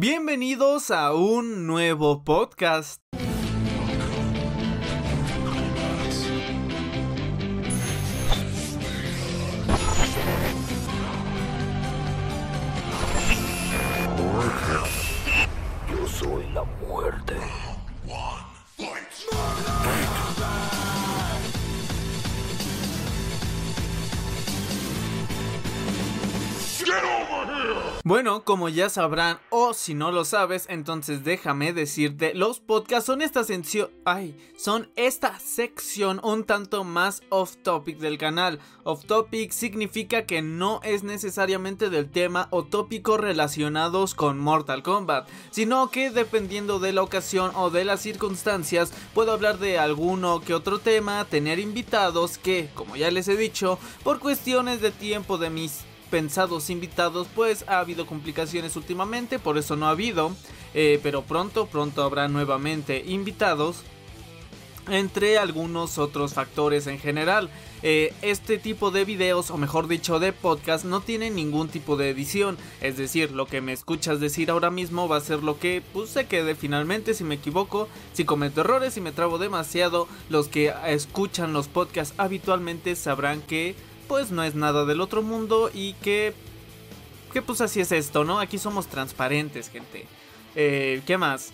Bienvenidos a un nuevo podcast. Bueno, como ya sabrán, o si no lo sabes, entonces déjame decirte, los podcasts son esta sección, ay, son esta sección un tanto más off topic del canal. Off topic significa que no es necesariamente del tema o tópico relacionados con Mortal Kombat, sino que dependiendo de la ocasión o de las circunstancias, puedo hablar de alguno que otro tema, tener invitados que, como ya les he dicho, por cuestiones de tiempo de mis pensados invitados, pues ha habido complicaciones últimamente, por eso no ha habido, eh, pero pronto, pronto habrá nuevamente invitados, entre algunos otros factores en general. Eh, este tipo de videos, o mejor dicho de podcast, no tiene ningún tipo de edición, es decir, lo que me escuchas decir ahora mismo va a ser lo que pues, se quede finalmente, si me equivoco, si cometo errores, si me trabo demasiado, los que escuchan los podcasts habitualmente sabrán que pues no es nada del otro mundo y que, que pues así es esto, ¿no? Aquí somos transparentes, gente. Eh, ¿Qué más?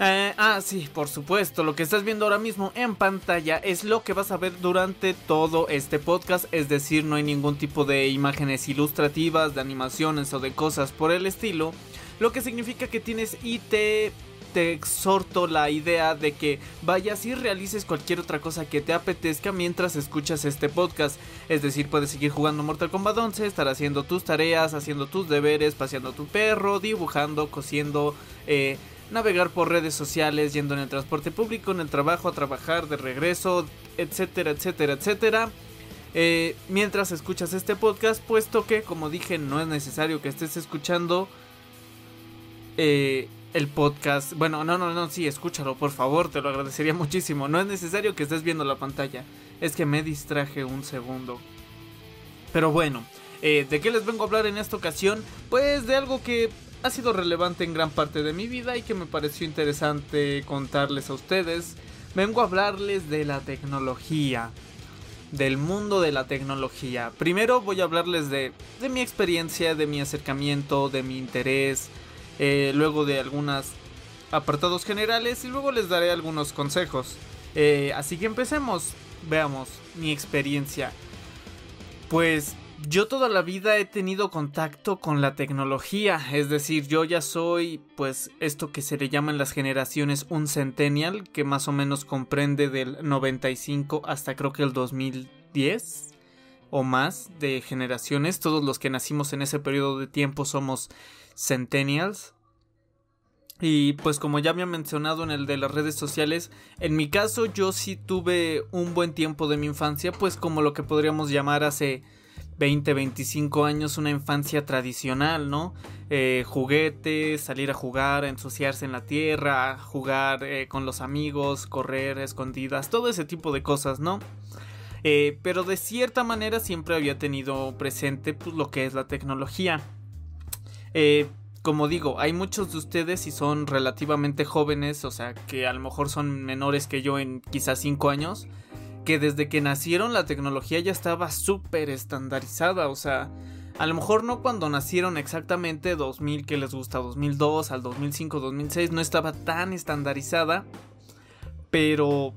Eh, ah, sí, por supuesto, lo que estás viendo ahora mismo en pantalla es lo que vas a ver durante todo este podcast, es decir, no hay ningún tipo de imágenes ilustrativas, de animaciones o de cosas por el estilo, lo que significa que tienes IT te exhorto la idea de que vayas y realices cualquier otra cosa que te apetezca mientras escuchas este podcast. Es decir, puedes seguir jugando Mortal Kombat 11, estar haciendo tus tareas, haciendo tus deberes, paseando tu perro, dibujando, cosiendo, eh, navegar por redes sociales, yendo en el transporte público, en el trabajo, a trabajar, de regreso, etcétera, etcétera, etcétera. Eh, mientras escuchas este podcast, puesto que, como dije, no es necesario que estés escuchando eh, el podcast. Bueno, no, no, no, sí, escúchalo, por favor, te lo agradecería muchísimo. No es necesario que estés viendo la pantalla, es que me distraje un segundo. Pero bueno, eh, ¿de qué les vengo a hablar en esta ocasión? Pues de algo que ha sido relevante en gran parte de mi vida y que me pareció interesante contarles a ustedes. Vengo a hablarles de la tecnología. Del mundo de la tecnología. Primero voy a hablarles de, de mi experiencia, de mi acercamiento, de mi interés, eh, luego de algunos apartados generales y luego les daré algunos consejos. Eh, así que empecemos, veamos mi experiencia. Pues yo toda la vida he tenido contacto con la tecnología, es decir, yo ya soy pues esto que se le llama en las generaciones un centennial, que más o menos comprende del 95 hasta creo que el 2010 o más de generaciones, todos los que nacimos en ese periodo de tiempo somos centennials. Y pues como ya me han mencionado en el de las redes sociales, en mi caso yo sí tuve un buen tiempo de mi infancia, pues como lo que podríamos llamar hace 20, 25 años una infancia tradicional, ¿no? Eh, juguetes, salir a jugar, ensuciarse en la tierra, jugar eh, con los amigos, correr escondidas, todo ese tipo de cosas, ¿no? Eh, pero de cierta manera siempre había tenido presente pues, lo que es la tecnología. Eh, como digo, hay muchos de ustedes y son relativamente jóvenes, o sea, que a lo mejor son menores que yo en quizás 5 años, que desde que nacieron la tecnología ya estaba súper estandarizada, o sea, a lo mejor no cuando nacieron exactamente 2000, que les gusta, 2002 al 2005, 2006, no estaba tan estandarizada, pero...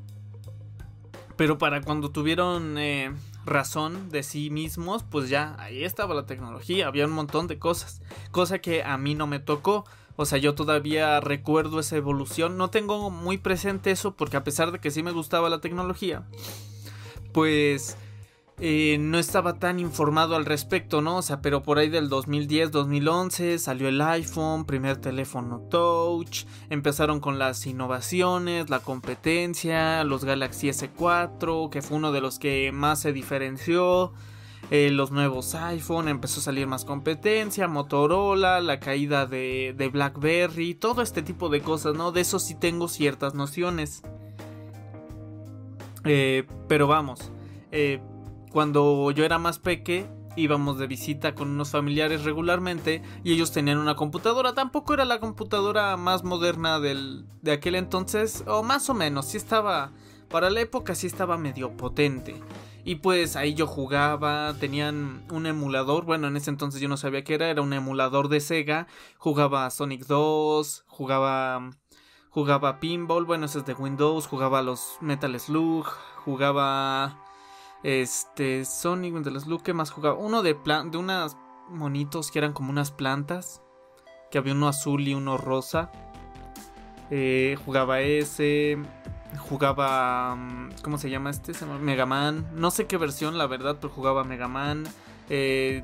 Pero para cuando tuvieron... Eh, razón de sí mismos, pues ya ahí estaba la tecnología, había un montón de cosas, cosa que a mí no me tocó. O sea, yo todavía recuerdo esa evolución, no tengo muy presente eso porque a pesar de que sí me gustaba la tecnología, pues eh, no estaba tan informado al respecto, ¿no? O sea, pero por ahí del 2010, 2011 salió el iPhone, primer teléfono touch, empezaron con las innovaciones, la competencia, los Galaxy S4, que fue uno de los que más se diferenció. Eh, los nuevos iPhone, empezó a salir más competencia, Motorola, la caída de, de BlackBerry, todo este tipo de cosas, ¿no? De eso sí tengo ciertas nociones. Eh, pero vamos, eh, cuando yo era más peque, íbamos de visita con unos familiares regularmente y ellos tenían una computadora. Tampoco era la computadora más moderna del, de aquel entonces, o más o menos, sí estaba, para la época sí estaba medio potente. Y pues ahí yo jugaba, tenían un emulador, bueno, en ese entonces yo no sabía qué era, era un emulador de Sega, jugaba Sonic 2, jugaba jugaba pinball, bueno, ese es de Windows, jugaba los Metal Slug, jugaba este Sonic Metal Slug, ¿qué más jugaba? Uno de plan de unas monitos que eran como unas plantas, que había uno azul y uno rosa. Eh, jugaba ese, jugaba mm, ¿cómo se llama este? Mega Man, no sé qué versión la verdad, pero jugaba Mega Man. Eh,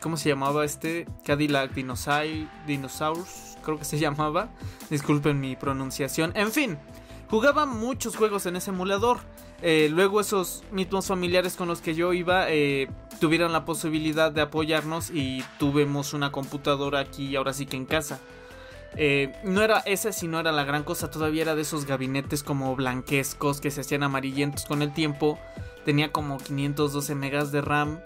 ¿Cómo se llamaba este? Cadillac Dinosaurus, creo que se llamaba. Disculpen mi pronunciación. En fin, jugaba muchos juegos en ese emulador. Eh, luego esos mismos familiares con los que yo iba eh, tuvieron la posibilidad de apoyarnos y tuvimos una computadora aquí ahora sí que en casa. Eh, no era esa, si no era la gran cosa, todavía era de esos gabinetes como blanquescos que se hacían amarillentos con el tiempo. Tenía como 512 megas de RAM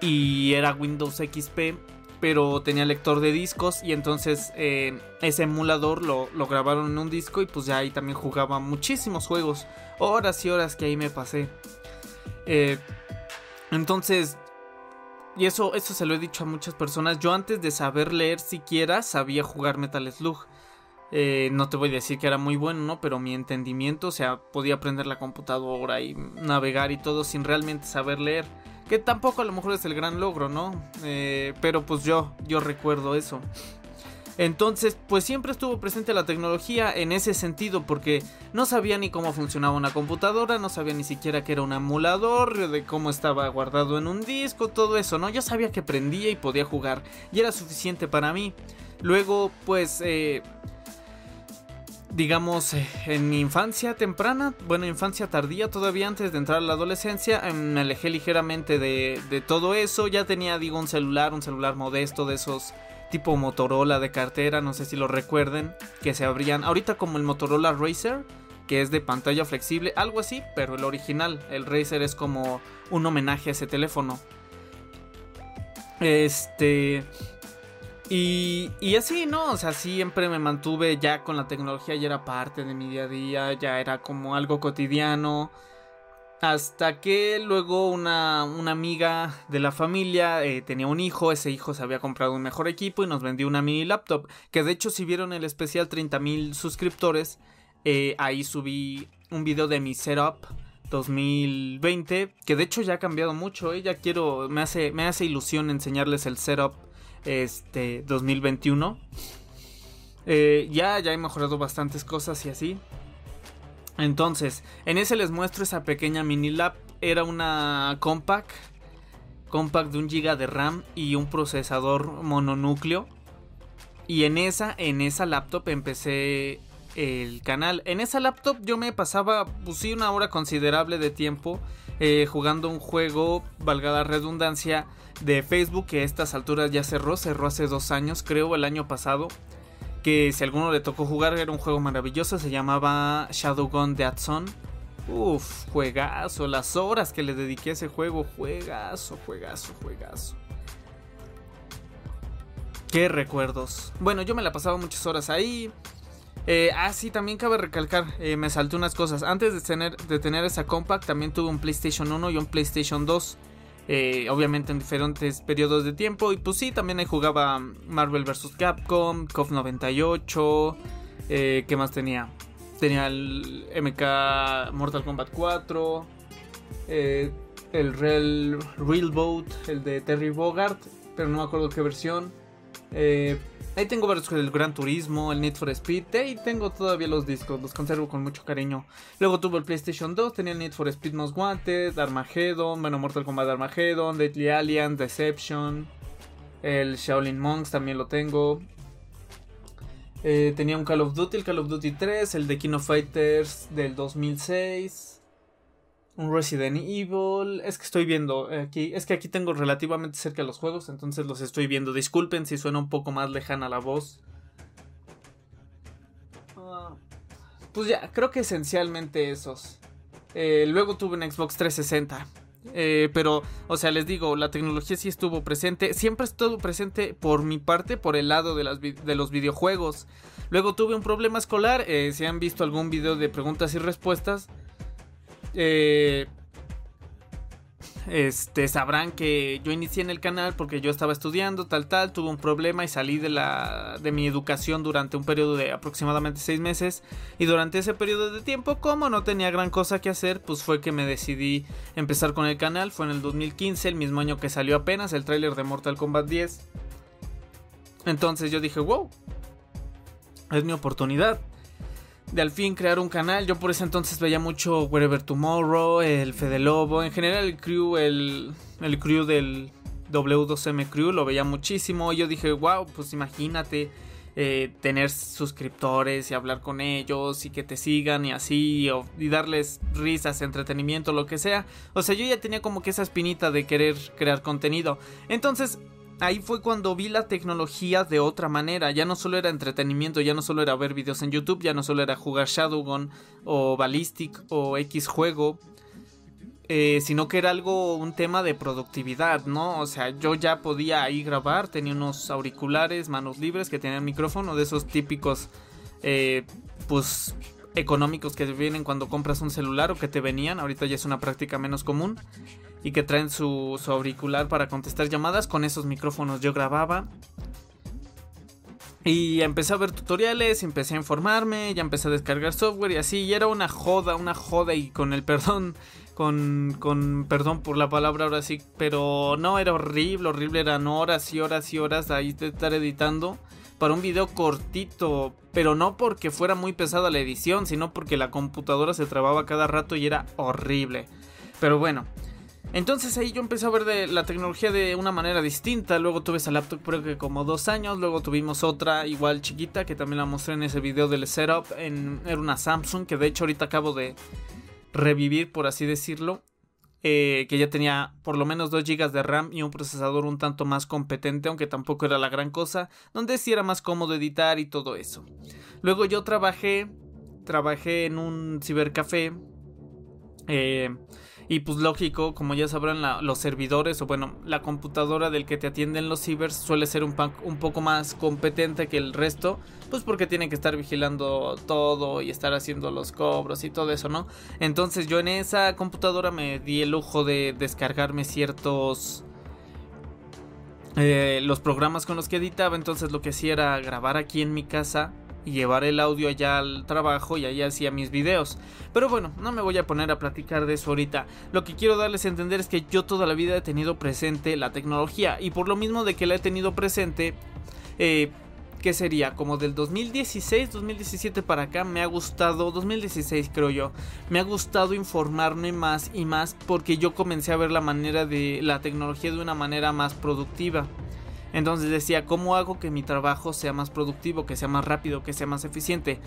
y era Windows XP, pero tenía lector de discos y entonces eh, ese emulador lo, grabaron en un disco y pues ya ahí también jugaba muchísimos juegos, horas y horas que ahí me pasé. Eh, entonces, y eso, eso se lo he dicho a muchas personas, yo antes de saber leer siquiera sabía jugar Metal Slug. Eh, no te voy a decir que era muy bueno, ¿no? Pero mi entendimiento, o sea, podía aprender la computadora y navegar y todo sin realmente saber leer. Que tampoco a lo mejor es el gran logro, ¿no? Eh, pero pues yo, yo recuerdo eso. Entonces, pues siempre estuvo presente la tecnología en ese sentido, porque no sabía ni cómo funcionaba una computadora, no sabía ni siquiera que era un emulador, de cómo estaba guardado en un disco, todo eso, ¿no? Yo sabía que prendía y podía jugar, y era suficiente para mí. Luego, pues, eh, digamos, eh, en mi infancia temprana, bueno, infancia tardía, todavía antes de entrar a la adolescencia, em, me alejé ligeramente de, de, todo eso. Ya tenía, digo, un celular, un celular modesto de esos tipo Motorola de cartera, no sé si lo recuerden, que se abrían ahorita como el Motorola Racer, que es de pantalla flexible, algo así, pero el original, el Racer es como un homenaje a ese teléfono. Este... Y, así, ¿no? O sea, siempre me mantuve ya con la tecnología, ya era parte de mi día a día, ya era como algo cotidiano. Hasta que luego una, amiga de la familia eh, tenía un hijo, ese hijo se había comprado un mejor equipo y nos vendió una mini laptop. Que de hecho si vieron el especial 30.000 suscriptores, eh, ahí subí un video de mi setup 2020, que de hecho ya ha cambiado mucho, ¿eh? ya quiero, me hace, me hace ilusión enseñarles el setup este 2021. Eh, ya, ya he mejorado bastantes cosas y así. Entonces, en ese les muestro esa pequeña mini lap. Era una compact. Compact de un GB de RAM y un procesador mononúcleo. Y en esa, en esa laptop empecé el canal. En esa laptop yo me pasaba, pues una hora considerable de tiempo eh, jugando un juego, valga la redundancia, de Facebook que a estas alturas ya cerró, cerró hace dos años, creo, el año pasado. Que si a alguno le tocó jugar era un juego maravilloso, se llamaba Shadowgun Dead Son. Uf, juegazo, las horas que le dediqué a ese juego, juegazo, juegazo, juegazo. Qué recuerdos. Bueno, yo me la pasaba muchas horas ahí. Eh, ah, sí, también cabe recalcar, eh, me salté unas cosas. Antes de tener, de tener esa compact, también tuve un PlayStation 1 y un PlayStation 2. Eh, obviamente en diferentes periodos de tiempo. Y pues sí, también ahí jugaba Marvel vs. Capcom, KOF 98. ¿Qué más tenía? Tenía el MK Mortal Kombat 4. el Real, Real Boat, el de Terry Bogart. Pero no me acuerdo qué versión. Eh, Ahí tengo varios del Gran Turismo, el Need for Speed. Ahí tengo todavía los discos, los conservo con mucho cariño. Luego tuve el PlayStation 2, tenía el Need for Speed Most Wanted, Armageddon, bueno, Mortal Kombat Armageddon, Deadly Alien, Deception. El Shaolin Monks también lo tengo. Eh, tenía un Call of Duty, el Call of Duty 3, el de Kino Fighters del 2006 un Resident Evil. Es que estoy viendo aquí. Es que aquí tengo relativamente cerca los juegos. Entonces los estoy viendo. Disculpen si suena un poco más lejana la voz. Ah, pues ya, creo que esencialmente esos. Eh, luego tuve un Xbox 360. Eh, pero, o sea, les digo, la tecnología sí estuvo presente. Siempre estuvo presente por mi parte, por el lado de, las, de los videojuegos. Luego tuve un problema escolar. Eh, si han visto algún video de preguntas y respuestas, eh, este, sabrán que yo inicié en el canal porque yo estaba estudiando, tal, tal, tuve un problema y salí de, la, de mi educación durante un periodo de aproximadamente seis meses. Y durante ese periodo de tiempo, como no tenía gran cosa que hacer, pues fue que me decidí empezar con el canal. Fue en el 2015, el mismo año que salió apenas el tráiler de Mortal Kombat 10. Entonces yo dije, wow, es mi oportunidad de al fin crear un canal. Yo por ese entonces veía mucho Wherever Tomorrow, el Fede Lobo, en general el crew, el, el crew del W2M Crew, lo veía muchísimo. Y yo dije, wow, pues imagínate eh, tener suscriptores y hablar con ellos y que te sigan y así, y darles risas, entretenimiento, lo que sea. O sea, yo ya tenía como que esa espinita de querer crear contenido. Entonces ahí fue cuando vi la tecnología de otra manera. Ya no solo era entretenimiento, ya no solo era ver videos en YouTube, ya no solo era jugar Shadowgun o Ballistic o X juego. Eh, sino que era algo, un tema de productividad, ¿no? O sea, yo ya podía ahí grabar, tenía unos auriculares, manos libres que tenían micrófono, de esos típicos, eh, pues, económicos que vienen cuando compras un celular o que te venían, ahorita ya es una práctica menos común y que traen su, auricular para contestar llamadas. Con esos micrófonos yo grababa. Y empecé a ver tutoriales, empecé a informarme, ya empecé a descargar software y así. Y era una joda, una joda y con el perdón, con, con perdón por la palabra ahora sí. Pero no, era horrible, horrible. Eran horas y horas y horas ahí de estar editando para un video cortito. Pero no porque fuera muy pesada la edición, sino porque la computadora se trababa cada rato y era horrible. Pero bueno, entonces ahí yo empecé a ver de la tecnología de una manera distinta. Luego tuve esa laptop creo que como dos años. Luego tuvimos otra igual chiquita que también la mostré en ese video del setup. En, era una Samsung que de hecho ahorita acabo de revivir por así decirlo. Eh, que ya tenía por lo menos 2 GB de RAM y un procesador un tanto más competente, aunque tampoco era la gran cosa, donde sí era más cómodo editar y todo eso. Luego yo trabajé, trabajé en un cibercafé. Eh, y pues lógico, como ya sabrán, los servidores o bueno, la computadora del que te atienden los cibers suele ser un, un poco más competente que el resto, pues porque tienen que estar vigilando todo y estar haciendo los cobros y todo eso, ¿no? Entonces yo en esa computadora me di el lujo de descargarme ciertos... Eh, los programas con los que editaba, entonces lo que hacía era grabar aquí en mi casa y llevar el audio allá al trabajo y allá hacía mis videos. Pero bueno, no me voy a poner a platicar de eso ahorita. Lo que quiero darles a entender es que yo toda la vida he tenido presente la tecnología y por lo mismo de que la he tenido presente, eh, ¿qué sería? Como del 2016, 2017 para acá me ha gustado, 2016 creo yo, me ha gustado informarme más y más porque yo comencé a ver la manera de la tecnología de una manera más productiva. Entonces decía, ¿cómo hago que mi trabajo sea más productivo, que sea más rápido, que sea más eficiente?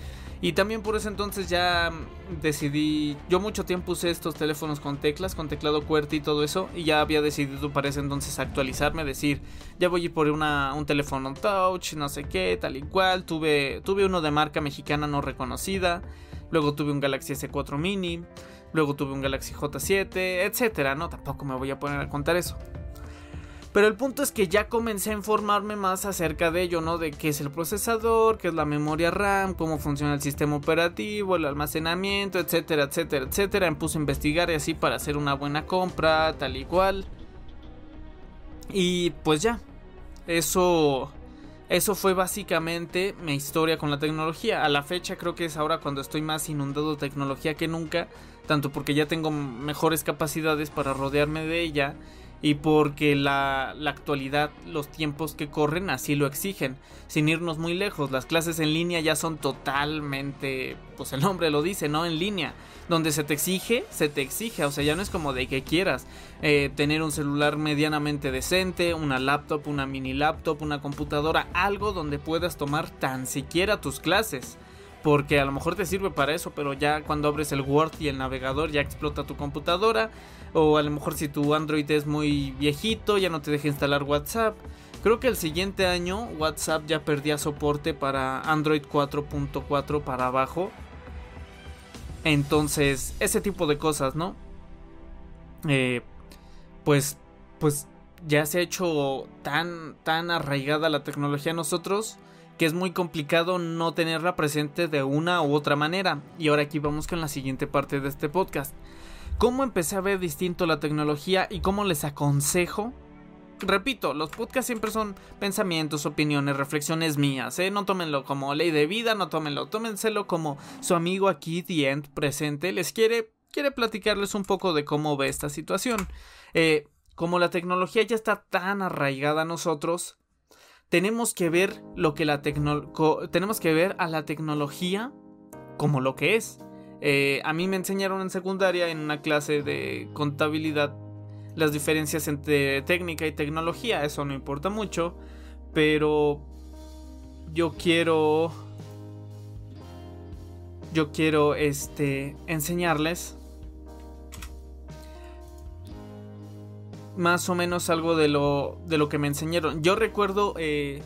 Y también por ese entonces ya decidí, yo mucho tiempo usé estos teléfonos con teclas, con teclado QWERTY y todo eso, y ya había decidido para ese entonces actualizarme, decir, ya voy a ir por un teléfono touch, no sé qué, tal y cual, tuve, tuve uno de marca mexicana no reconocida, luego tuve un Galaxy S4 mini, luego tuve un Galaxy J7, etcétera, no, tampoco me voy a poner a contar eso. Pero el punto es que ya comencé a informarme más acerca de ello, ¿no? De qué es el procesador, qué es la memoria RAM, cómo funciona el sistema operativo, el almacenamiento, etcétera, etcétera, etcétera. Me puse a investigar y así para hacer una buena compra, tal y cual. Y pues ya, eso eso fue básicamente mi historia con la tecnología. A la fecha creo que es ahora cuando estoy más inundado de tecnología que nunca, tanto porque ya tengo mejores capacidades para rodearme de ella y porque la, la, actualidad, los tiempos que corren así lo exigen. Sin irnos muy lejos, las clases en línea ya son totalmente, pues el nombre lo dice, ¿no? En línea. Donde se te exige, se te exige. O sea, ya no es como de que quieras eh, tener un celular medianamente decente, una laptop, una mini laptop, una computadora, algo donde puedas tomar tan siquiera tus clases porque a lo mejor te sirve para eso, pero ya cuando abres el Word y el navegador ya explota tu computadora, o a lo mejor si tu Android es muy viejito ya no te deja instalar WhatsApp. Creo que el siguiente año WhatsApp ya perdía soporte para Android 4.4 para abajo. Entonces, ese tipo de cosas, ¿no? Eh, pues, pues ya se ha hecho tan, tan arraigada la tecnología a nosotros que es muy complicado no tenerla presente de una u otra manera. Y ahora aquí vamos con la siguiente parte de este podcast. ¿Cómo empecé a ver distinto la tecnología y cómo les aconsejo? Repito, los podcasts siempre son pensamientos, opiniones, reflexiones mías, ¿eh? No tómenlo como ley de vida, no tómenlo, tómenselo como su amigo aquí, The End, presente, les quiere, quiere platicarles un poco de cómo ve esta situación. Eh, como la tecnología ya está tan arraigada a nosotros, tenemos que ver lo que la tenemos que ver a la tecnología como lo que es. Eh, a mí me enseñaron en secundaria en una clase de contabilidad las diferencias entre técnica y tecnología. Eso no importa mucho, pero yo quiero yo quiero este enseñarles más o menos algo de lo, de lo que me enseñaron. Yo recuerdo eh,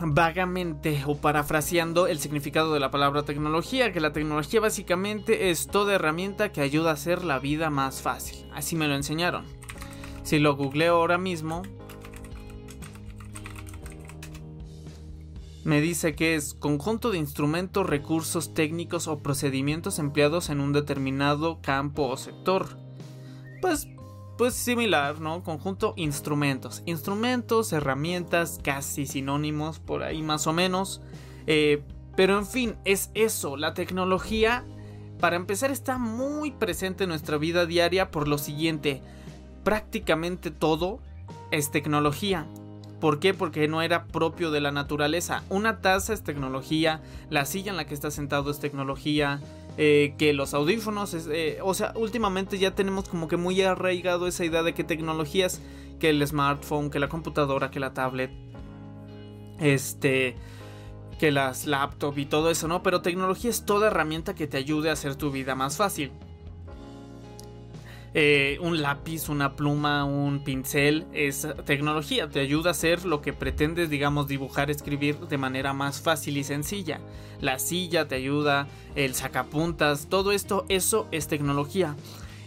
vagamente o parafraseando el significado de la palabra tecnología, que la tecnología básicamente es toda herramienta que ayuda a hacer la vida más fácil. Así me lo enseñaron. Si lo googleo ahora mismo, me dice que es conjunto de instrumentos, recursos técnicos o procedimientos empleados en un determinado campo o sector. Pues pues similar, ¿no? Conjunto instrumentos. Instrumentos, herramientas, casi sinónimos, por ahí más o menos. Eh, pero en fin, es eso. La tecnología, para empezar, está muy presente en nuestra vida diaria por lo siguiente. Prácticamente todo es tecnología. ¿Por qué? Porque no era propio de la naturaleza. Una taza es tecnología, la silla en la que está sentado es tecnología, eh, que los audífonos, eh, o sea, últimamente ya tenemos como que muy arraigado esa idea de que tecnologías, que el smartphone, que la computadora, que la tablet, este, que las laptops y todo eso, ¿no? Pero tecnología es toda herramienta que te ayude a hacer tu vida más fácil. Eh, un lápiz, una pluma, un pincel, es tecnología, te ayuda a hacer lo que pretendes, digamos, dibujar, escribir de manera más fácil y sencilla. La silla te ayuda, el sacapuntas, todo esto, eso es tecnología.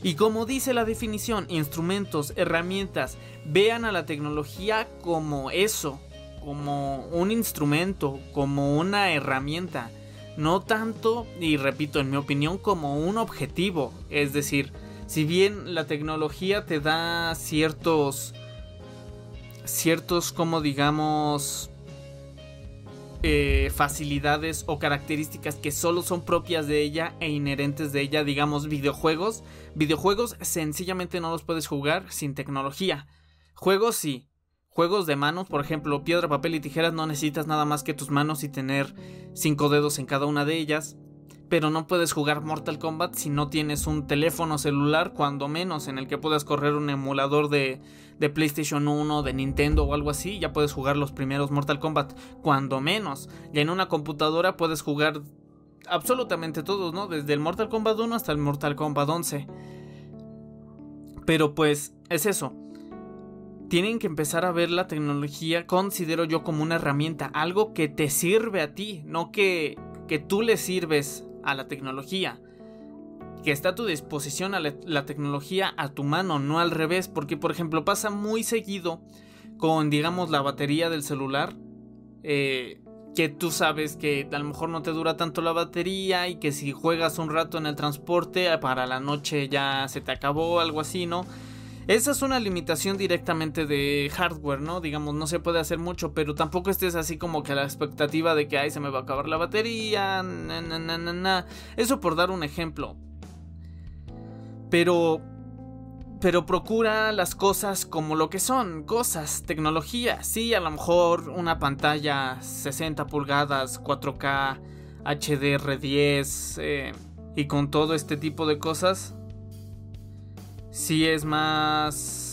Y como dice la definición, instrumentos, herramientas, vean a la tecnología como eso, como un instrumento, como una herramienta, no tanto, y repito, en mi opinión, como un objetivo, es decir, si bien la tecnología te da ciertos, ciertos como digamos, eh, facilidades o características que solo son propias de ella e inherentes de ella, digamos videojuegos. Videojuegos sencillamente no los puedes jugar sin tecnología. Juegos sí. Juegos de manos, por ejemplo, piedra, papel y tijeras, no necesitas nada más que tus manos y tener cinco dedos en cada una de ellas pero no puedes jugar Mortal Kombat si no tienes un teléfono celular, cuando menos, en el que puedas correr un emulador de, de, PlayStation 1, de Nintendo o algo así, ya puedes jugar los primeros Mortal Kombat, cuando menos. Ya en una computadora puedes jugar absolutamente todos, ¿no? Desde el Mortal Kombat 1 hasta el Mortal Kombat 11. Pero pues es eso. Tienen que empezar a ver la tecnología, considero yo, como una herramienta, algo que te sirve a ti, no que, que tú le sirves a la tecnología. Que está a tu disposición a la, tecnología a tu mano, no al revés. Porque, por ejemplo, pasa muy seguido con, digamos, la batería del celular. Eh, que tú sabes que a lo mejor no te dura tanto la batería y que si juegas un rato en el transporte para la noche ya se te acabó, algo así, ¿no? Esa es una limitación directamente de hardware, ¿no? Digamos, no se puede hacer mucho, pero tampoco estés así como que a la expectativa de que, ay, se me va a acabar la batería, Eso por dar un ejemplo. Pero... Pero procura las cosas como lo que son, cosas, tecnología. Sí, a lo mejor una pantalla 60 pulgadas, 4K, HDR10 eh, y con todo este tipo de cosas si es más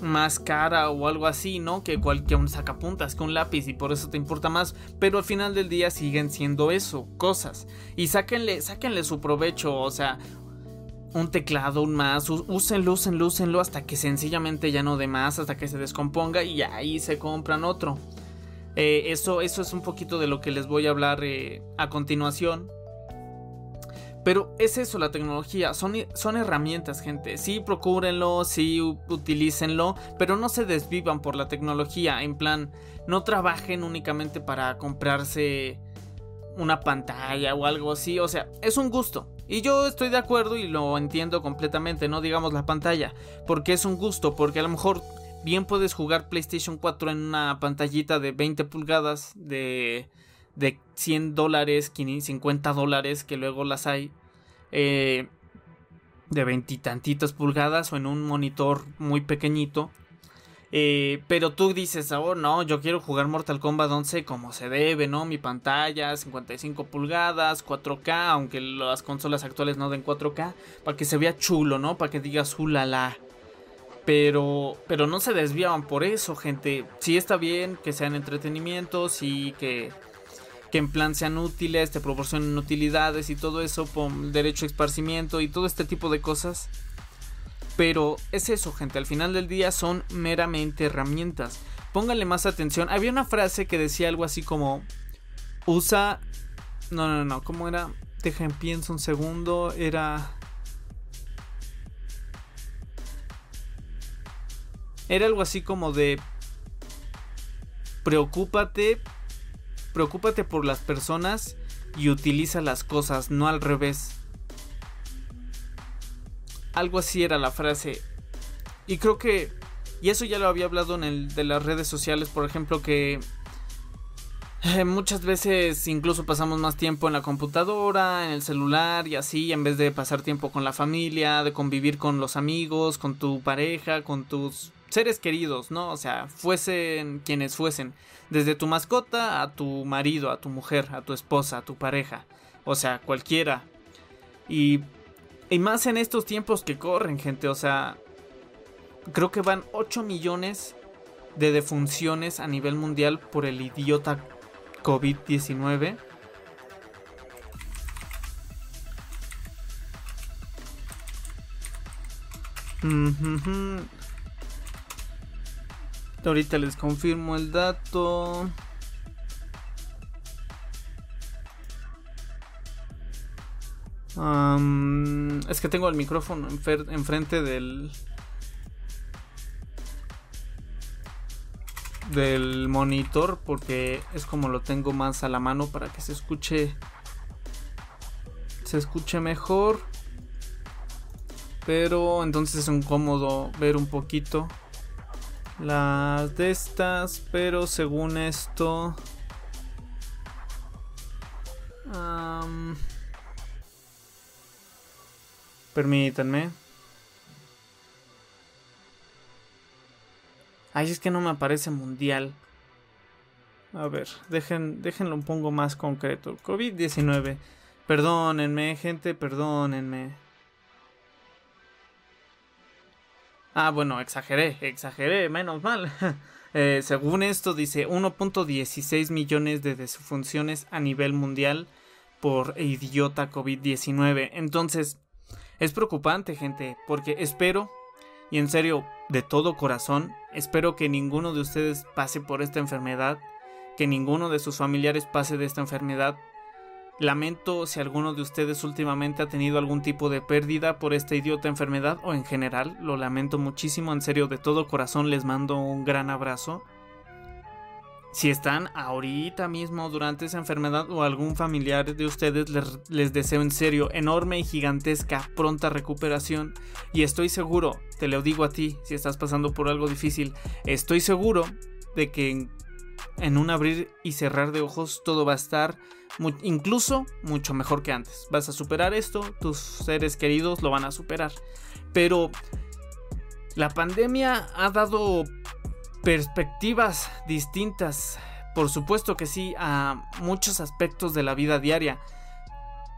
más cara o algo así, ¿no? Que cualquier un sacapuntas, que un lápiz y por eso te importa más, pero al final del día siguen siendo eso, cosas. Y sáquenle, su provecho, o sea, un teclado, un más, úsenlo, úsenlo, úsenlo hasta que sencillamente ya no de más, hasta que se descomponga y ahí se compran otro. Eh, eso, eso es un poquito de lo que les voy a hablar eh, a continuación. Pero es eso la tecnología, son, son herramientas, gente. Sí, procúrenlo, sí, utilícenlo, pero no se desvivan por la tecnología. En plan, no trabajen únicamente para comprarse una pantalla o algo así. O sea, es un gusto. Y yo estoy de acuerdo y lo entiendo completamente, no digamos la pantalla, porque es un gusto, porque a lo mejor bien puedes jugar PlayStation 4 en una pantallita de 20 pulgadas de, de 100 dólares, 50 dólares, que luego las hay, eh, de veintitantitas pulgadas o en un monitor muy pequeñito. Eh, pero tú dices, oh no, yo quiero jugar Mortal Kombat 11 como se debe, ¿no? Mi pantalla, 55 pulgadas, 4K, aunque las consolas actuales no den 4K, para que se vea chulo, ¿no? Para que digas, ulala. Pero, pero no se desviaban por eso, gente. Sí está bien que sean entretenimientos y que, que en plan sean útiles, te proporcionen utilidades y todo eso, por derecho a esparcimiento y todo este tipo de cosas. Pero es eso, gente. Al final del día son meramente herramientas. Pónganle más atención. Había una frase que decía algo así como: Usa. No, no, no. ¿Cómo era? Dejen pienso un segundo. Era. Era algo así como de... Preocúpate, preocúpate por las personas y utiliza las cosas, no al revés. Algo así era la frase. Y creo que... Y eso ya lo había hablado en el de las redes sociales, por ejemplo, que eh, muchas veces incluso pasamos más tiempo en la computadora, en el celular y así, en vez de pasar tiempo con la familia, de convivir con los amigos, con tu pareja, con tus seres queridos, ¿no? O sea, fuesen quienes fuesen, desde tu mascota a tu marido, a tu mujer, a tu esposa, a tu pareja, o sea, cualquiera. Y, y más en estos tiempos que corren, gente, o sea, creo que van 8 millones de defunciones a nivel mundial por el idiota COVID-19. Ahorita les confirmo el dato. es que tengo el micrófono enfrente del del monitor porque es como lo tengo más a la mano para que se escuche se escuche mejor pero entonces es incómodo ver un poquito las de estas, pero según esto... permítanme. Ay, es que no me aparece mundial. A ver, dejen, déjenlo un poco más concreto. COVID-19. Perdónenme, gente, perdónenme. Ah, bueno, exageré, exageré, menos mal. Eh, según esto dice 1.16 millones de defunciones a nivel mundial por idiota COVID-19. Entonces, es preocupante, gente, porque espero, y en serio, de todo corazón, espero que ninguno de ustedes pase por esta enfermedad, que ninguno de sus familiares pase de esta enfermedad, Lamento si alguno de ustedes últimamente ha tenido algún tipo de pérdida por esta idiota enfermedad o en general, lo lamento muchísimo, en serio de todo corazón les mando un gran abrazo. Si están ahorita mismo durante esa enfermedad o algún familiar de ustedes, les, les, deseo en serio enorme y gigantesca pronta recuperación. Y estoy seguro, te lo digo a ti, si estás pasando por algo difícil, estoy seguro de que en un abrir y cerrar de ojos todo va a estar incluso mucho mejor que antes. Vas a superar esto, tus seres queridos lo van a superar. Pero la pandemia ha dado perspectivas distintas, por supuesto que sí, a muchos aspectos de la vida diaria.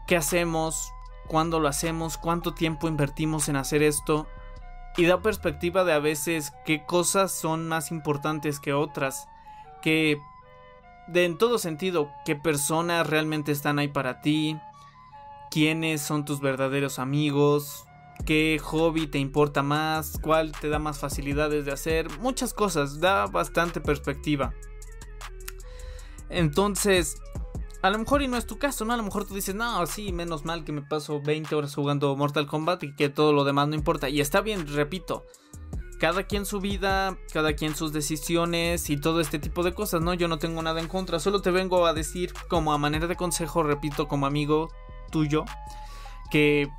¿Qué hacemos? ¿Cuándo lo hacemos? ¿Cuánto tiempo invertimos en hacer esto? Y da perspectiva de a veces qué cosas son más importantes que otras que de en todo sentido, qué personas realmente están ahí para ti, quiénes son tus verdaderos amigos, qué hobby te importa más, cuál te da más facilidades de hacer, muchas cosas, da bastante perspectiva. Entonces, a lo mejor y no es tu caso, ¿no? A lo mejor tú dices, no, sí, menos mal que me paso 20 horas jugando Mortal Kombat y que todo lo demás no importa. Y está bien, repito, cada quien su vida, cada quien sus decisiones y todo este tipo de cosas, ¿no? Yo no tengo nada en contra, solo te vengo a decir como a manera de consejo, repito, como amigo tuyo, que,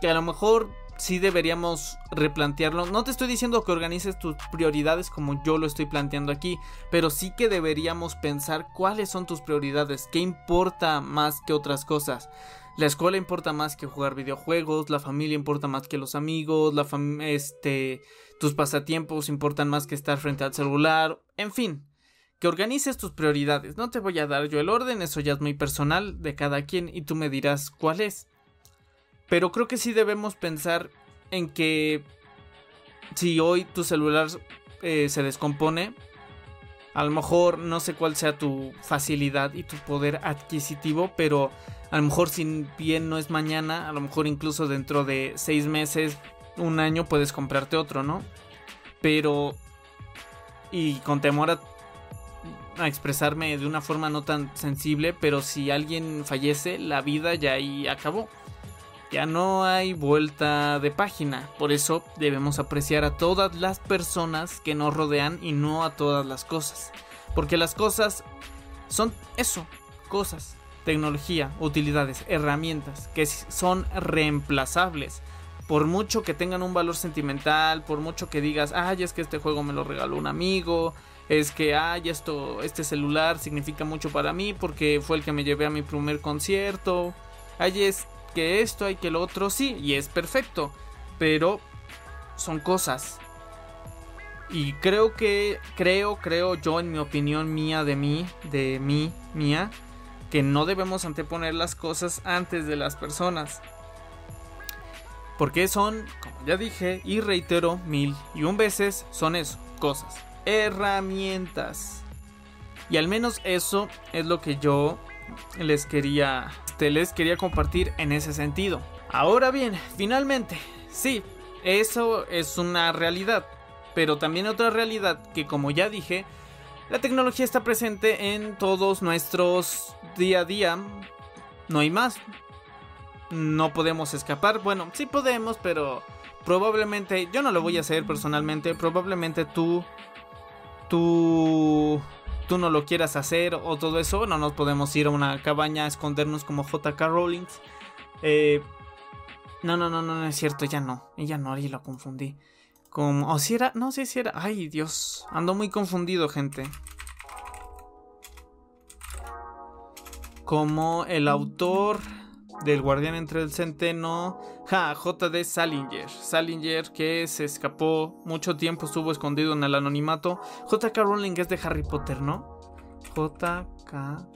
que a lo mejor sí deberíamos replantearlo. No te estoy diciendo que organices tus prioridades como yo lo estoy planteando aquí, pero sí que deberíamos pensar cuáles son tus prioridades, qué importa más que otras cosas. La escuela importa más que jugar videojuegos, la familia importa más que los amigos, la este, tus pasatiempos importan más que estar frente al celular, en fin, que organices tus prioridades. No te voy a dar yo el orden, eso ya es muy personal de cada quien y tú me dirás cuál es. Pero creo que sí debemos pensar en que si hoy tu celular eh, se descompone, a lo mejor no sé cuál sea tu facilidad y tu poder adquisitivo, pero a lo mejor si bien no es mañana, a lo mejor incluso dentro de seis meses, un año puedes comprarte otro, ¿no? Pero... Y con temor a, expresarme de una forma no tan sensible, pero si alguien fallece, la vida ya ahí acabó. Ya no hay vuelta de página, por eso debemos apreciar a todas las personas que nos rodean y no a todas las cosas. Porque las cosas son eso, cosas, tecnología, utilidades, herramientas que son reemplazables. Por mucho que tengan un valor sentimental, por mucho que digas, ay, es que este juego me lo regaló un amigo, es que, ay, esto, este celular significa mucho para mí porque fue el que me llevé a mi primer concierto, ay, es que esto, hay que lo otro, sí, y es perfecto, pero son cosas. Y creo que, creo, creo yo, en mi opinión mía, de mí, de mí, mía, que no debemos anteponer las cosas antes de las personas. Porque son, como ya dije y reitero mil y un veces, son eso, cosas, herramientas. Y al menos eso es lo que yo les quería les quería compartir en ese sentido. Ahora bien, finalmente, sí, eso es una realidad, pero también otra realidad que como ya dije, la tecnología está presente en todos nuestros día a día, no hay más. No podemos escapar, bueno, sí podemos, pero probablemente, yo no lo voy a hacer personalmente, probablemente tú, tú tú no lo quieras hacer o todo eso, no nos podemos ir a una cabaña a escondernos como JK Rowling. Eh, no, no, no, no, es cierto, ella no, ella no, ahí lo confundí. Como, o si era, no sé si era, ay Dios, ando muy confundido, gente. Como el autor del Guardián entre el Centeno. Ja, JD Salinger. Salinger que se escapó mucho tiempo, estuvo escondido en el anonimato. JK Rowling es de Harry Potter, ¿no? JK.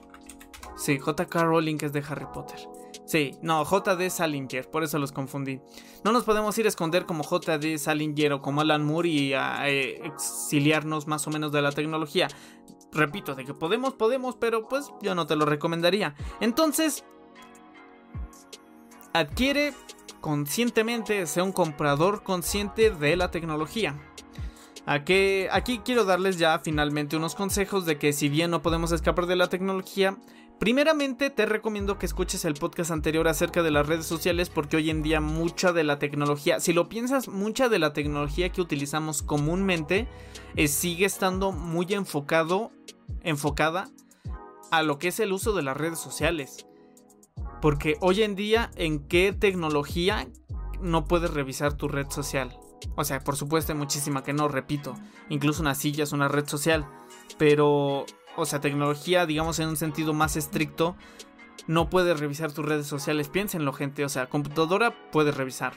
Sí, JK Rowling es de Harry Potter. Sí, no, JD Salinger, por eso los confundí. No nos podemos ir a esconder como JD Salinger o como Alan Moore y a eh, exiliarnos más o menos de la tecnología. Repito, de que podemos, podemos, pero pues yo no te lo recomendaría. Entonces, adquiere conscientemente, sea un comprador consciente de la tecnología. Aquí, aquí quiero darles ya finalmente unos consejos de que si bien no podemos escapar de la tecnología, primeramente te recomiendo que escuches el podcast anterior acerca de las redes sociales porque hoy en día mucha de la tecnología, si lo piensas, mucha de la tecnología que utilizamos comúnmente eh, sigue estando muy enfocado, enfocada a lo que es el uso de las redes sociales. Porque hoy en día, ¿en qué tecnología no puedes revisar tu red social? O sea, por supuesto hay muchísima que no, repito. Incluso una silla es una red social. Pero, o sea, tecnología, digamos en un sentido más estricto, no puedes revisar tus redes sociales. Piénsenlo, gente. O sea, computadora puedes revisar.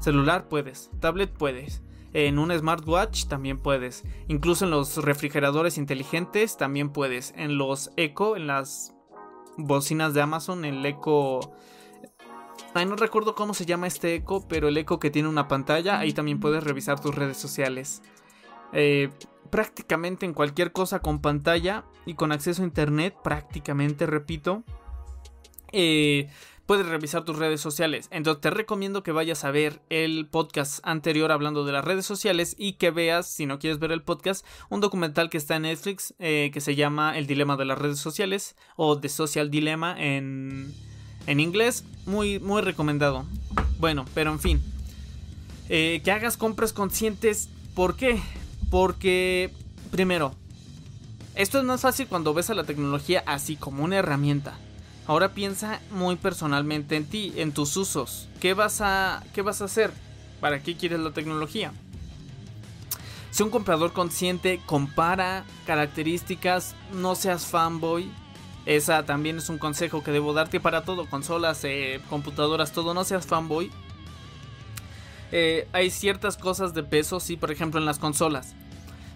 Celular puedes. Tablet puedes. En un smartwatch también puedes. Incluso en los refrigeradores inteligentes también puedes. En los Echo, en las bocinas de Amazon, el Echo... Ay, no recuerdo cómo se llama este Echo, pero el Echo que tiene una pantalla, ahí también puedes revisar tus redes sociales. Eh, prácticamente en cualquier cosa con pantalla y con acceso a internet, prácticamente, repito. Eh, puedes revisar tus redes sociales. Entonces te recomiendo que vayas a ver el podcast anterior hablando de las redes sociales y que veas, si no quieres ver el podcast, un documental que está en Netflix eh, que se llama El Dilema de las redes sociales o The Social Dilemma en, en inglés. Muy, muy recomendado. Bueno, pero en fin. Eh, que hagas compras conscientes. ¿Por qué? Porque, primero, esto es más fácil cuando ves a la tecnología así como una herramienta. Ahora piensa muy personalmente en ti, en tus usos. ¿Qué vas a, qué vas a hacer? ¿Para qué quieres la tecnología? Sé un comprador consciente, compara características, no seas fanboy. Esa también es un consejo que debo darte para todo, consolas, eh, computadoras, todo, no seas fanboy. Eh, hay ciertas cosas de peso, sí, por ejemplo en las consolas.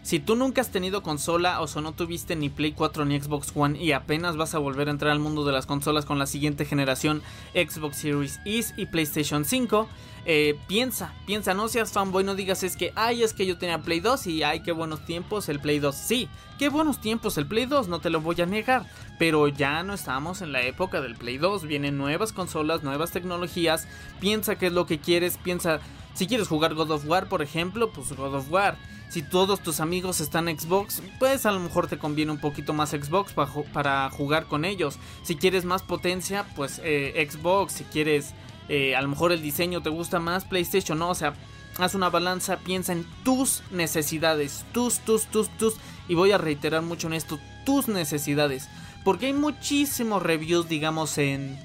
Si tú nunca has tenido consola o no tuviste ni Play 4 ni Xbox One y apenas vas a volver a entrar al mundo de las consolas con la siguiente generación Xbox Series S y PlayStation 5, eh, piensa, piensa, no seas fanboy, no digas es que, ay, es que yo tenía Play 2 y ay, qué buenos tiempos el Play 2. Sí, qué buenos tiempos el Play 2, no te lo voy a negar, pero ya no estamos en la época del Play 2, vienen nuevas consolas, nuevas tecnologías, piensa qué es lo que quieres, piensa, si quieres jugar God of War, por ejemplo, pues God of War si todos tus amigos están Xbox, pues a lo mejor te conviene un poquito más Xbox para, jugar con ellos. Si quieres más potencia, pues eh, Xbox. Si quieres, eh, a lo mejor el diseño te gusta más, PlayStation, ¿no? O sea, haz una balanza, piensa en tus necesidades, tus, tus, tus, tus. Y voy a reiterar mucho en esto, tus necesidades. Porque hay muchísimos reviews, digamos, en...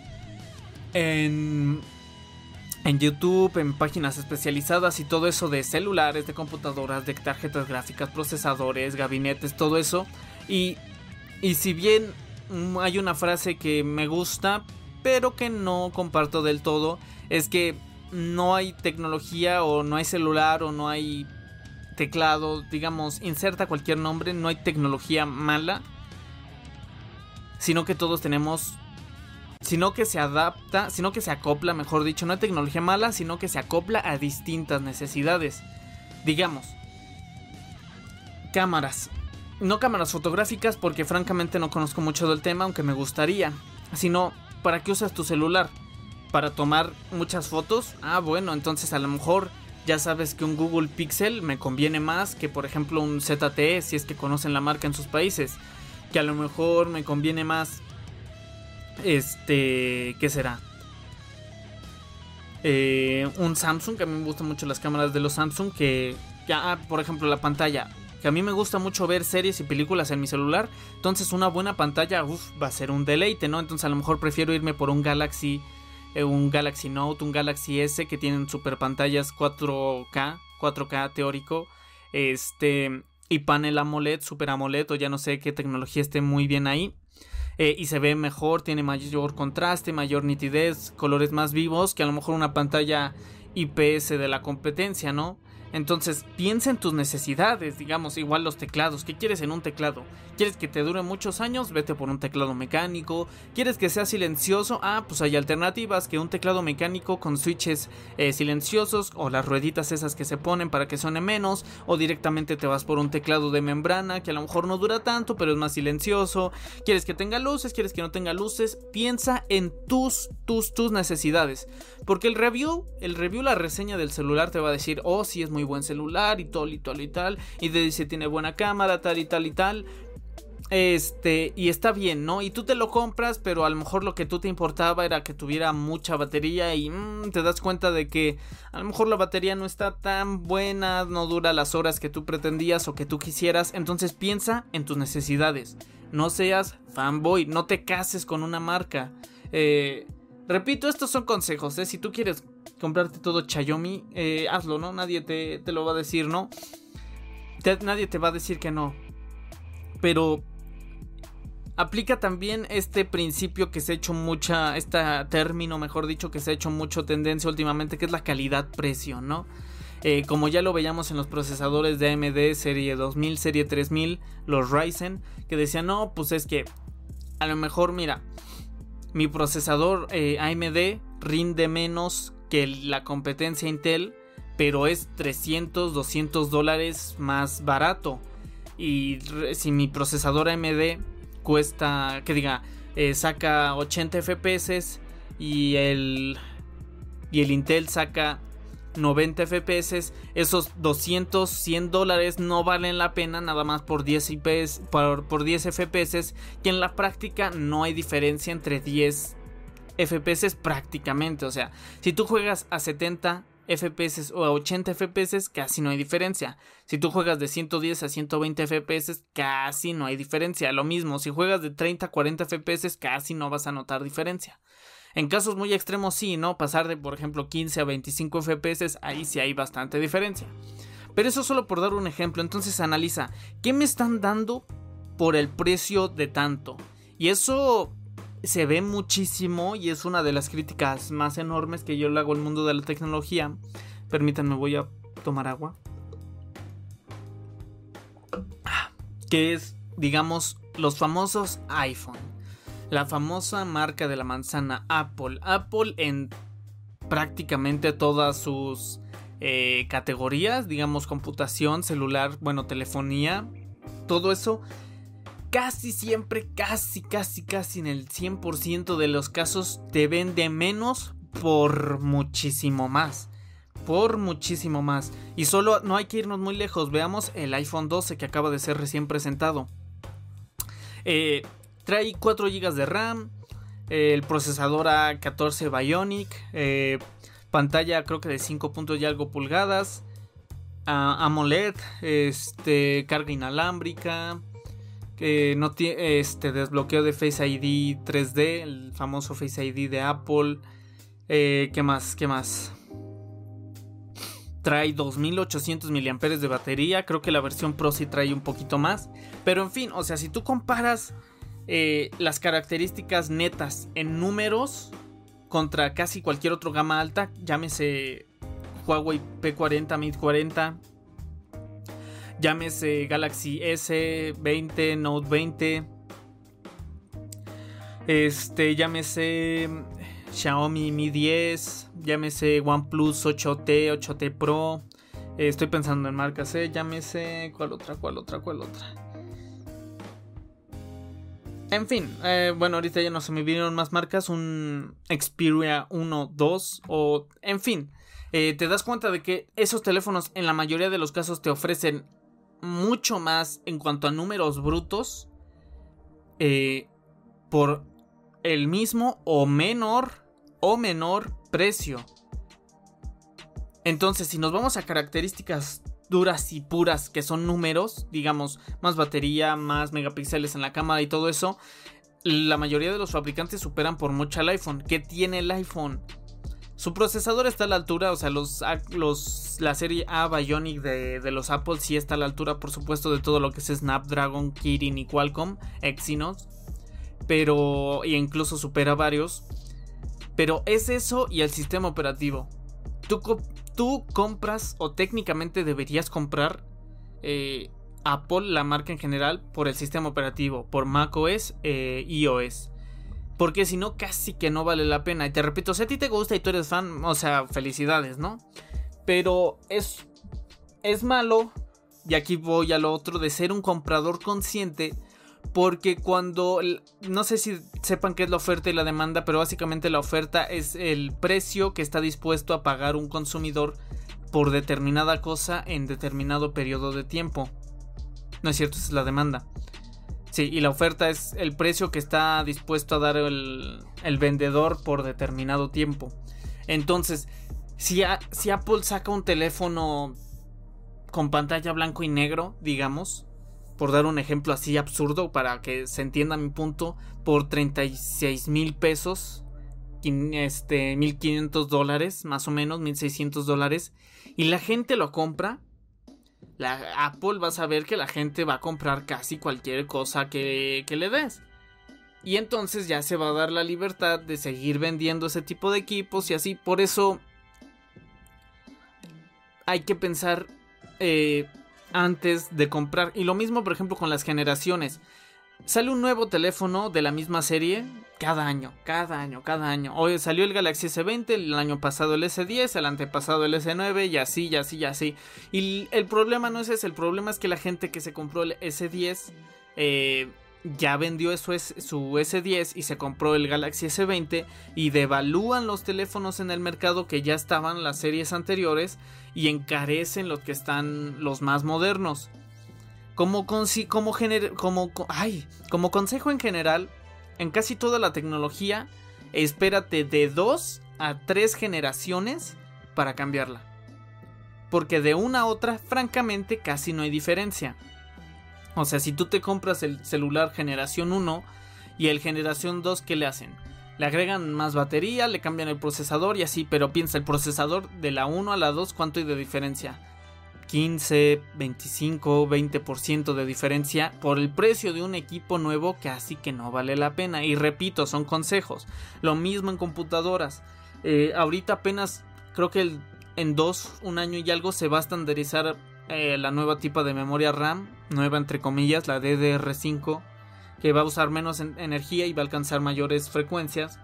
En en YouTube, en páginas especializadas y todo eso de celulares, de computadoras, de tarjetas gráficas, procesadores, gabinetes, todo eso. Y, y si bien hay una frase que me gusta, pero que no comparto del todo, es que no hay tecnología o no hay celular o no hay teclado, digamos, inserta cualquier nombre, no hay tecnología mala, sino que todos tenemos sino que se adapta, sino que se acopla, mejor dicho, no hay tecnología mala, sino que se acopla a distintas necesidades. Digamos, cámaras. No cámaras fotográficas porque francamente no conozco mucho del tema, aunque me gustaría. Sino, ¿para qué usas tu celular? ¿Para tomar muchas fotos? Ah, bueno, entonces a lo mejor ya sabes que un Google Pixel me conviene más que por ejemplo un ZTE, si es que conocen la marca en sus países. Que a lo mejor me conviene más este, ¿qué será? Eh, un Samsung, que a mí me gustan mucho las cámaras de los Samsung, que, ya, ah, por ejemplo, la pantalla, que a mí me gusta mucho ver series y películas en mi celular, entonces una buena pantalla, va a ser un deleite, ¿no? Entonces a lo mejor prefiero irme por un Galaxy, eh, un Galaxy Note, un Galaxy S, que tienen super pantallas 4K, 4K teórico, este, y panel AMOLED, Super AMOLED, o ya no sé qué tecnología esté muy bien ahí. Eh, y se ve mejor, tiene mayor contraste, mayor nitidez, colores más vivos que a lo mejor una pantalla IPS de la competencia, ¿no? Entonces, piensa en tus necesidades, digamos, igual los teclados. ¿Qué quieres en un teclado? ¿Quieres que te dure muchos años? Vete por un teclado mecánico. ¿Quieres que sea silencioso? Ah, pues hay alternativas, que un teclado mecánico con switches eh, silenciosos o las rueditas esas que se ponen para que suene menos. O directamente te vas por un teclado de membrana que a lo mejor no dura tanto, pero es más silencioso. ¿Quieres que tenga luces? ¿Quieres que no tenga luces? Piensa en tus, tus, tus necesidades. Porque el review, el review, la reseña del celular te va a decir, oh, sí es muy buen celular y tal y tal y tal. Y te dice tiene buena cámara, tal y tal y tal. Este, y está bien, ¿no? Y tú te lo compras, pero a lo mejor lo que tú te importaba era que tuviera mucha batería y mm, te das cuenta de que a lo mejor la batería no está tan buena, no dura las horas que tú pretendías o que tú quisieras. Entonces piensa en tus necesidades. No seas fanboy, no te cases con una marca. Eh, repito, estos son consejos, ¿eh? Si tú quieres comprarte todo Chayomi, eh, hazlo, ¿no? Nadie te, lo va a decir, ¿no? nadie te va a decir que no. Pero aplica también este principio que se ha hecho mucha, este término, mejor dicho, que se ha hecho mucho tendencia últimamente, que es la calidad-precio, ¿no? Eh, como ya lo veíamos en los procesadores de AMD serie 2000, serie 3000, los Ryzen, que decían, no, pues es que a lo mejor, mira, mi procesador eh, AMD rinde menos que la competencia Intel, pero es 300, 200 dólares más barato. Y si mi procesador AMD cuesta, que diga, eh, saca 80 FPS, y el, y el Intel saca 90 FPS, esos 200, 100 dólares no valen la pena nada más por 10, IPs, por, por 10 FPS, que en la práctica no hay diferencia entre 10 FPS prácticamente. O sea, si tú juegas a 70 FPS o a 80 FPS, casi no hay diferencia. Si tú juegas de 110 a 120 FPS, casi no hay diferencia. Lo mismo, si juegas de 30 a 40 FPS, casi no vas a notar diferencia. En casos muy extremos sí, ¿no? Pasar de, por ejemplo, 15 a 25 FPS, ahí sí hay bastante diferencia. Pero eso solo por dar un ejemplo. Entonces analiza, ¿qué me están dando por el precio de tanto? Y eso se ve muchísimo y es una de las críticas más enormes que yo le hago al mundo de la tecnología. Permítanme, voy a tomar agua. Que es, digamos, los famosos iPhone. La famosa marca de la manzana Apple. Apple en prácticamente todas sus eh, categorías, digamos computación, celular, bueno, telefonía, todo eso casi siempre, casi, casi, casi en el 100% de los casos te vende menos por muchísimo más. Por muchísimo más. Y solo no hay que irnos muy lejos. Veamos el iPhone 12 que acaba de ser recién presentado. Eh, trae 4 GB de RAM. el procesador A14 Bionic. Eh, pantalla creo que de 5 puntos y algo pulgadas. AMOLED. Este, carga inalámbrica que no este desbloqueo de Face ID 3D, el famoso Face ID de Apple. Eh, ¿Qué más? ¿Qué más? Trae 2800 mAh de batería. Creo que la versión Pro sí trae un poquito más. Pero en fin, o sea, si tú comparas eh, las características netas en números contra casi cualquier otro gama alta, llámese Huawei P40, Mate 40, Llámese Galaxy S20, Note 20. Este, llámese Xiaomi Mi 10. Llámese OnePlus 8T, 8T Pro. estoy pensando en marcas, ¿eh? Llámese. ¿Cuál otra? ¿Cuál otra? ¿Cuál otra? En fin, eh, bueno, ahorita ya no se me vinieron más marcas. Un Xperia 1, 2 o... En fin, eh, te das cuenta de que esos teléfonos en la mayoría de los casos te ofrecen mucho más en cuanto a números brutos eh, por el mismo o menor o menor precio. Entonces, si nos vamos a características duras y puras que son números, digamos, más batería, más megapíxeles en la cámara y todo eso, la mayoría de los fabricantes superan por mucho al iPhone. ¿Qué tiene el iPhone? Su procesador está a la altura, o sea, los, los la serie A Bionic de, de, los Apple sí está a la altura, por supuesto, de todo lo que es Snapdragon, Kirin y Qualcomm, Exynos, pero e incluso supera varios. Pero es eso y el sistema operativo. Tú, tú compras o técnicamente deberías comprar eh, Apple, la marca en general, por el sistema operativo, por macOS e iOS. Porque si no, casi que no vale la pena. Y te repito, si a ti te gusta y tú eres fan, o sea, felicidades, ¿no? Pero es, es malo, y aquí voy a lo otro, de ser un comprador consciente. Porque cuando, no sé si sepan qué es la oferta y la demanda, pero básicamente la oferta es el precio que está dispuesto a pagar un consumidor por determinada cosa en determinado periodo de tiempo. No es cierto, esa es la demanda. Sí, y la oferta es el precio que está dispuesto a dar el, vendedor por determinado tiempo. Entonces, si Apple saca un teléfono con pantalla blanco y negro, digamos, por dar un ejemplo así absurdo para que se entienda mi punto, por 36 mil pesos, este, 1500 dólares, más o menos, 1600 dólares, y la gente lo compra, la Apple va a saber que la gente va a comprar casi cualquier cosa que, que le des. Y entonces ya se va a dar la libertad de seguir vendiendo ese tipo de equipos y así. Por eso hay que pensar eh, antes de comprar. Y lo mismo, por ejemplo, con las generaciones. Sale un nuevo teléfono de la misma serie cada año, cada año, cada año. Hoy salió el Galaxy S20, el año pasado el S10, el antepasado el S9 y así, y así, y así. Y el problema no es ese, el problema es que la gente que se compró el S10 eh, ya vendió su, su S10 y se compró el Galaxy S20 y devalúan los teléfonos en el mercado que ya estaban las series anteriores y encarecen los que están los más modernos. Como, consejo en general, en casi toda la tecnología, espérate de dos a tres generaciones para cambiarla. Porque de una a otra, francamente, casi no hay diferencia. O sea, si tú te compras el celular generación 1 y el generación 2, ¿qué le hacen? Le agregan más batería, le cambian el procesador y así, pero piensa, el procesador de la 1 a la 2, ¿cuánto hay de diferencia? 15, 25, 20% de diferencia por el precio de un equipo nuevo que así que no vale la pena. Y repito, son consejos. Lo mismo en computadoras. Eh, ahorita apenas creo que en dos, un año y algo se va a estandarizar eh, la nueva tipo de memoria RAM, nueva entre comillas, la DDR5, que va a usar menos energía y va a alcanzar mayores frecuencias.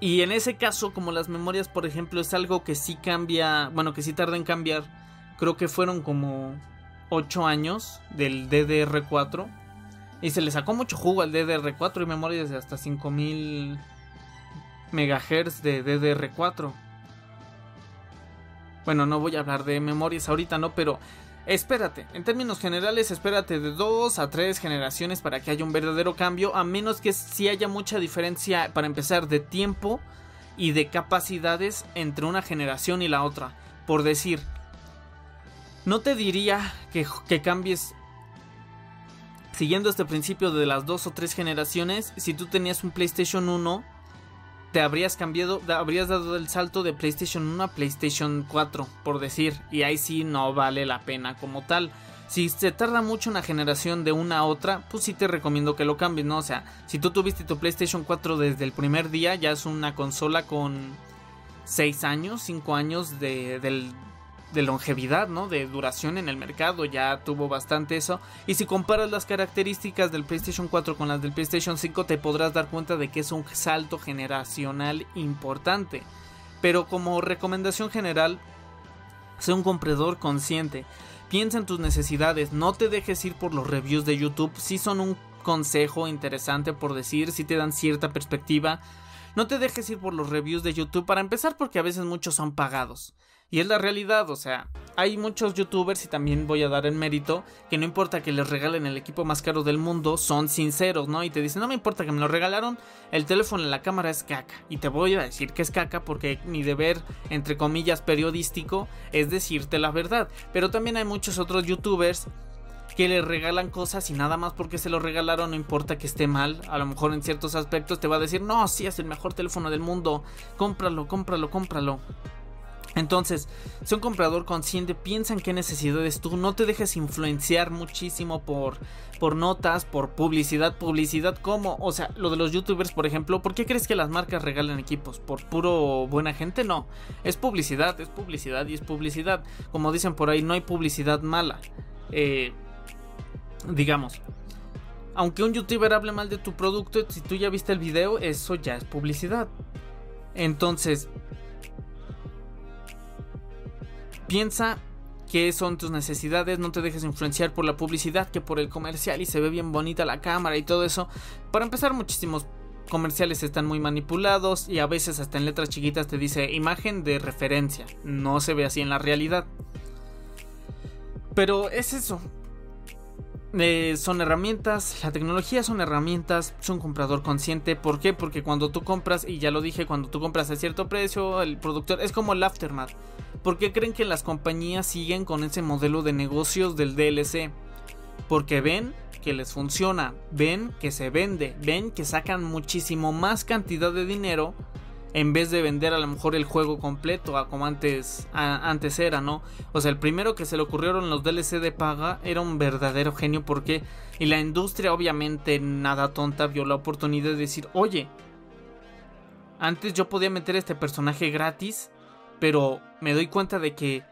Y en ese caso, como las memorias, por ejemplo, es algo que sí cambia, bueno, que sí tarda en cambiar, creo que fueron como 8 años del DDR4. Y se le sacó mucho jugo al DDR4 y memorias de hasta 5000 MHz de DDR4. Bueno, no voy a hablar de memorias ahorita, ¿no? Pero espérate, en términos generales, espérate de dos a tres generaciones para que haya un verdadero cambio, a menos que si haya mucha diferencia, para empezar, de tiempo y de capacidades entre una generación y la otra. Por decir, no te diría que, que cambies siguiendo este principio de las dos o tres generaciones, si tú tenías un PlayStation 1 te habrías cambiado, habrías dado el salto de PlayStation 1 a PlayStation 4, por decir, y ahí sí no vale la pena como tal. Si se tarda mucho una generación de una a otra, pues sí te recomiendo que lo cambies, ¿no? O sea, si tú tuviste tu PlayStation 4 desde el primer día, ya es una consola con 6 años, 5 años de, del, de longevidad, ¿no? De duración en el mercado, ya tuvo bastante eso. Y si comparas las características del PlayStation 4 con las del PlayStation 5, te podrás dar cuenta de que es un salto generacional importante. Pero como recomendación general, sé un comprador consciente. Piensa en tus necesidades, no te dejes ir por los reviews de YouTube, si son un consejo interesante por decir, si te dan cierta perspectiva. No te dejes ir por los reviews de YouTube para empezar porque a veces muchos son pagados. Y es la realidad, o sea, hay muchos youtubers y también voy a dar el mérito que no importa que les regalen el equipo más caro del mundo, son sinceros, ¿no? Y te dicen, no me importa que me lo regalaron, el teléfono en la cámara es caca. Y te voy a decir que es caca porque mi deber, entre comillas, periodístico es decirte la verdad. Pero también hay muchos otros youtubers que le regalan cosas y nada más porque se lo regalaron, no importa que esté mal, a lo mejor en ciertos aspectos te va a decir, no, sí, es el mejor teléfono del mundo, cómpralo, cómpralo, cómpralo. Entonces, si un comprador consciente piensa en qué necesidades tú, no te dejes influenciar muchísimo por, por notas, por publicidad, publicidad como, o sea, lo de los youtubers, por ejemplo, ¿por qué crees que las marcas regalen equipos? ¿Por puro buena gente? No, es publicidad, es publicidad y es publicidad. Como dicen por ahí, no hay publicidad mala. Eh, digamos, aunque un youtuber hable mal de tu producto, si tú ya viste el video, eso ya es publicidad. Entonces, Piensa qué son tus necesidades, no te dejes influenciar por la publicidad que por el comercial y se ve bien bonita la cámara y todo eso. Para empezar, muchísimos comerciales están muy manipulados y a veces hasta en letras chiquitas te dice imagen de referencia. No se ve así en la realidad. Pero es eso, eh, son herramientas, la tecnología son herramientas, es un comprador consciente. ¿Por qué? Porque cuando tú compras, y ya lo dije, cuando tú compras a cierto precio, el productor es como el aftermath. ¿Por qué creen que las compañías siguen con ese modelo de negocios del DLC? Porque ven que les funciona, ven que se vende, ven que sacan muchísimo más cantidad de dinero en vez de vender a lo mejor el juego completo a como antes, antes era, ¿no? O sea, el primero que se le ocurrieron los DLC de paga era un verdadero genio porque y la industria obviamente nada tonta vio la oportunidad de decir, oye, antes yo podía meter este personaje gratis, pero me doy cuenta de que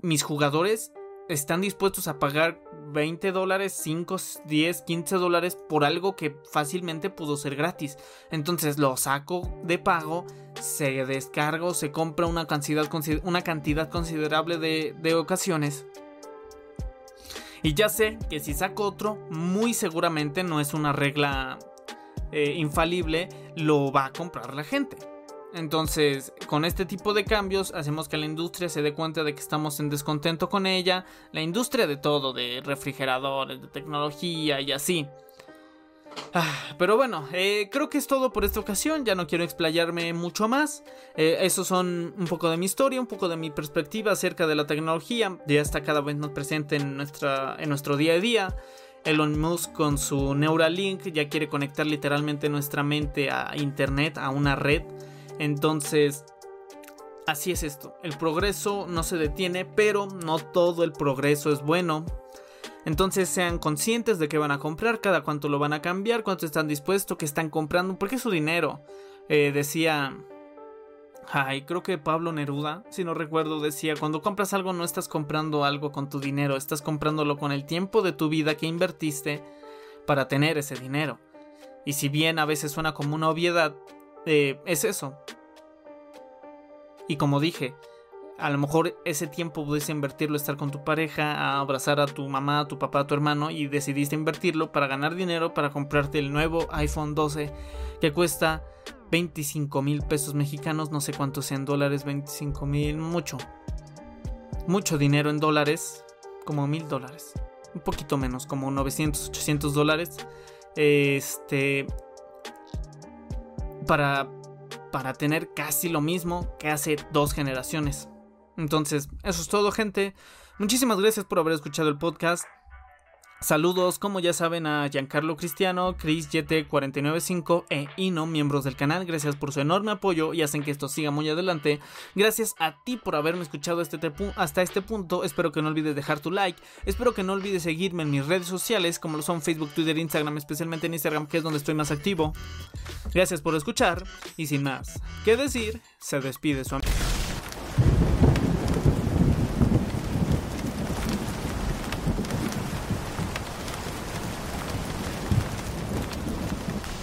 mis jugadores están dispuestos a pagar 20 dólares, 5, 10, 15 dólares por algo que fácilmente pudo ser gratis. Entonces lo saco de pago, se descargo, se compra una cantidad, una cantidad considerable de, de ocasiones. Y ya sé que si saco otro, muy seguramente no es una regla eh, infalible, lo va a comprar la gente. Entonces, con este tipo de cambios hacemos que la industria se dé cuenta de que estamos en descontento con ella, la industria de todo, de refrigeradores, de tecnología y así. Ah, pero bueno, eh, creo que es todo por esta ocasión, ya no quiero explayarme mucho más. Eh, esos son un poco de mi historia, un poco de mi perspectiva acerca de la tecnología, ya está cada vez más presente en, nuestra, en nuestro día a día. Elon Musk con su Neuralink ya quiere conectar literalmente nuestra mente a Internet, a una red. Entonces, así es esto. El progreso no se detiene, pero no todo el progreso es bueno. Entonces sean conscientes de que van a comprar, cada cuánto lo van a cambiar, cuánto están dispuestos, que están comprando, porque es su dinero. Eh, decía... Ay, creo que Pablo Neruda, si no recuerdo, decía, cuando compras algo no estás comprando algo con tu dinero, estás comprándolo con el tiempo de tu vida que invertiste para tener ese dinero. Y si bien a veces suena como una obviedad, eh, es eso. Y como dije, a lo mejor ese tiempo pudiste invertirlo, estar con tu pareja, a abrazar a tu mamá, a tu papá, a tu hermano y decidiste invertirlo para ganar dinero para comprarte el nuevo iPhone 12 que cuesta 25 mil pesos mexicanos, no sé cuántos sean dólares, 25 mil, mucho. Mucho dinero en dólares, como mil dólares. Un poquito menos, como 900, 800 dólares. Este. Para, para tener casi lo mismo que hace dos generaciones. Entonces, eso es todo, gente. Muchísimas gracias por haber escuchado el podcast. Saludos, como ya saben, a Giancarlo Cristiano, Chris YT495 e Ino, miembros del canal. Gracias por su enorme apoyo y hacen que esto siga muy adelante. Gracias a ti por haberme escuchado este hasta este punto. Espero que no olvides dejar tu like. Espero que no olvides seguirme en mis redes sociales, como lo son Facebook, Twitter, Instagram, especialmente en Instagram, que es donde estoy más activo. Gracias por escuchar y sin más que decir, se despide su amigo.